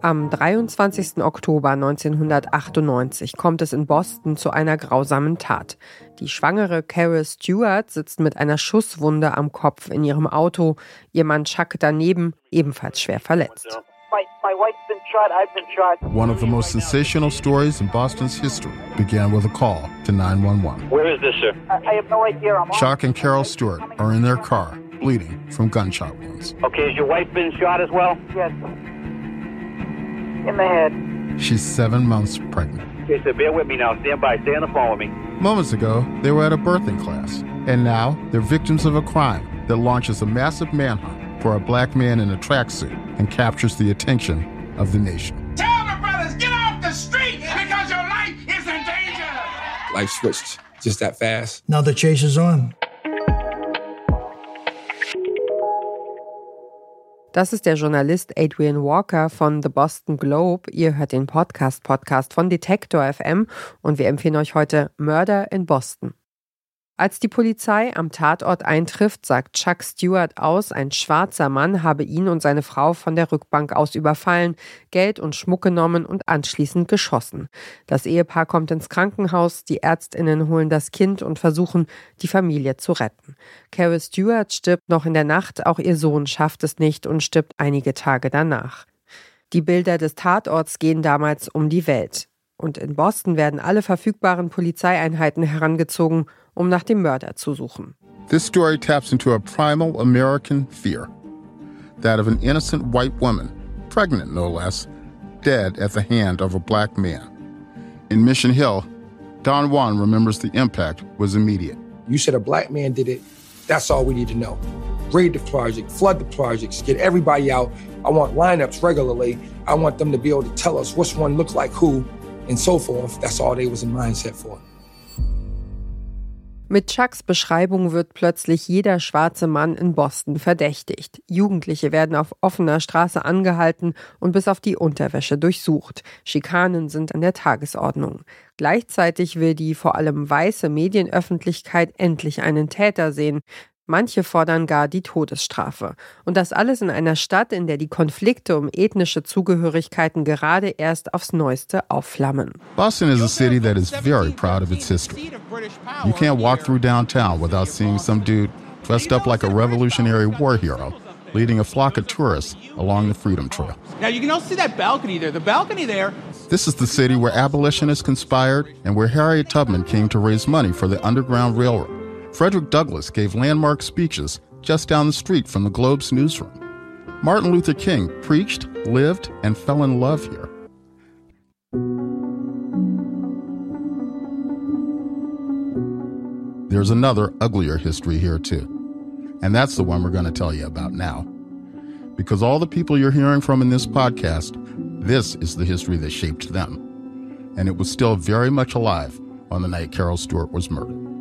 Am 23. Oktober 1998 kommt es in Boston zu einer grausamen Tat. Die schwangere Carol Stewart sitzt mit einer Schusswunde am Kopf in ihrem Auto, ihr Mann Chuck daneben, ebenfalls schwer verletzt. One of the most sensational stories in Boston's history began with a call to 911. Where is this, sir? I have no idea. I'm Chuck and Carol Stewart are in their car, bleeding from gunshot wounds. Okay, has your wife been shot as well? Yes. In the head. She's seven months pregnant. Okay, so bear with me now. Stand by. Stay on the phone with me. Moments ago, they were at a birthing class, and now they're victims of a crime that launches a massive manhunt for a black man in a tracksuit and captures the attention of the nation. Tell the brothers, get off the street because your life is in danger. Life switched just that fast. Now the chase is on. Das ist der Journalist Adrian Walker von The Boston Globe. Ihr hört den Podcast Podcast von Detektor FM und wir empfehlen euch heute Mörder in Boston. Als die Polizei am Tatort eintrifft, sagt Chuck Stewart aus, ein schwarzer Mann habe ihn und seine Frau von der Rückbank aus überfallen, Geld und Schmuck genommen und anschließend geschossen. Das Ehepaar kommt ins Krankenhaus, die Ärztinnen holen das Kind und versuchen, die Familie zu retten. Carol Stewart stirbt noch in der Nacht, auch ihr Sohn schafft es nicht und stirbt einige Tage danach. Die Bilder des Tatorts gehen damals um die Welt. Und in Boston werden alle verfügbaren Polizeieinheiten herangezogen, um nach dem Mörder zu suchen. This story taps into a primal American fear that of an innocent white woman, pregnant no less, dead at the hand of a black man. In Mission Hill, Don Juan remembers the impact was immediate. You said a black man did it. That's all we need to know. Raid the project, flood the projects, get everybody out. I want lineups regularly. I want them to be able to tell us which one looked like who and so forth. That's all they was in mindset for. Mit Chucks Beschreibung wird plötzlich jeder schwarze Mann in Boston verdächtigt. Jugendliche werden auf offener Straße angehalten und bis auf die Unterwäsche durchsucht. Schikanen sind an der Tagesordnung. Gleichzeitig will die vor allem weiße Medienöffentlichkeit endlich einen Täter sehen. Manche fordern gar die Todesstrafe. Und das alles in einer Stadt, in der die Konflikte um ethnische Zugehörigkeiten gerade erst aufs Neueste aufflammen. Boston is a city that is very proud of its history. You can't walk through downtown without seeing some dude dressed up like a Revolutionary War hero leading a flock of tourists along the Freedom Trail. Now you can also see that balcony there. The balcony there. This is the city where abolitionists conspired and where Harriet Tubman came to raise money for the Underground Railroad. Frederick Douglass gave landmark speeches just down the street from the Globe's newsroom. Martin Luther King preached, lived, and fell in love here. There's another uglier history here, too. And that's the one we're going to tell you about now. Because all the people you're hearing from in this podcast, this is the history that shaped them. And it was still very much alive on the night Carol Stewart was murdered.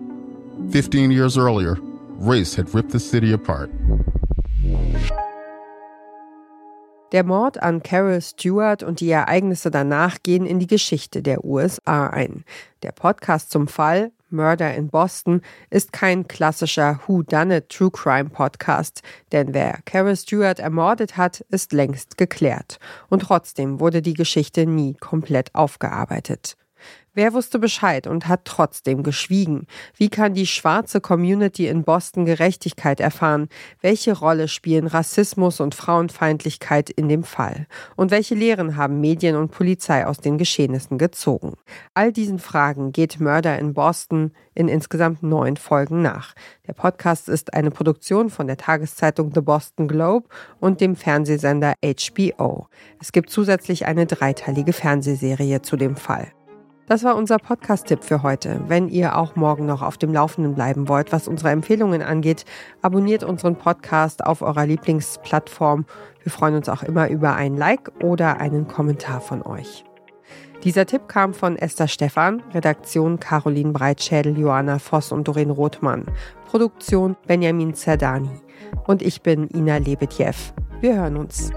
15 years earlier, race had ripped the city apart. Der Mord an Carol Stewart und die Ereignisse danach gehen in die Geschichte der USA ein. Der Podcast zum Fall Murder in Boston ist kein klassischer Who Done It True Crime Podcast, denn wer Carol Stewart ermordet hat, ist längst geklärt. Und trotzdem wurde die Geschichte nie komplett aufgearbeitet. Wer wusste Bescheid und hat trotzdem geschwiegen? Wie kann die schwarze Community in Boston Gerechtigkeit erfahren? Welche Rolle spielen Rassismus und Frauenfeindlichkeit in dem Fall? Und welche Lehren haben Medien und Polizei aus den Geschehnissen gezogen? All diesen Fragen geht Murder in Boston in insgesamt neun Folgen nach. Der Podcast ist eine Produktion von der Tageszeitung The Boston Globe und dem Fernsehsender HBO. Es gibt zusätzlich eine dreiteilige Fernsehserie zu dem Fall. Das war unser Podcast-Tipp für heute. Wenn ihr auch morgen noch auf dem Laufenden bleiben wollt, was unsere Empfehlungen angeht, abonniert unseren Podcast auf eurer Lieblingsplattform. Wir freuen uns auch immer über ein Like oder einen Kommentar von euch. Dieser Tipp kam von Esther Stephan, Redaktion Caroline Breitschädel, Joanna Voss und Doreen Rothmann, Produktion Benjamin Zerdani. Und ich bin Ina Lebetjew. Wir hören uns.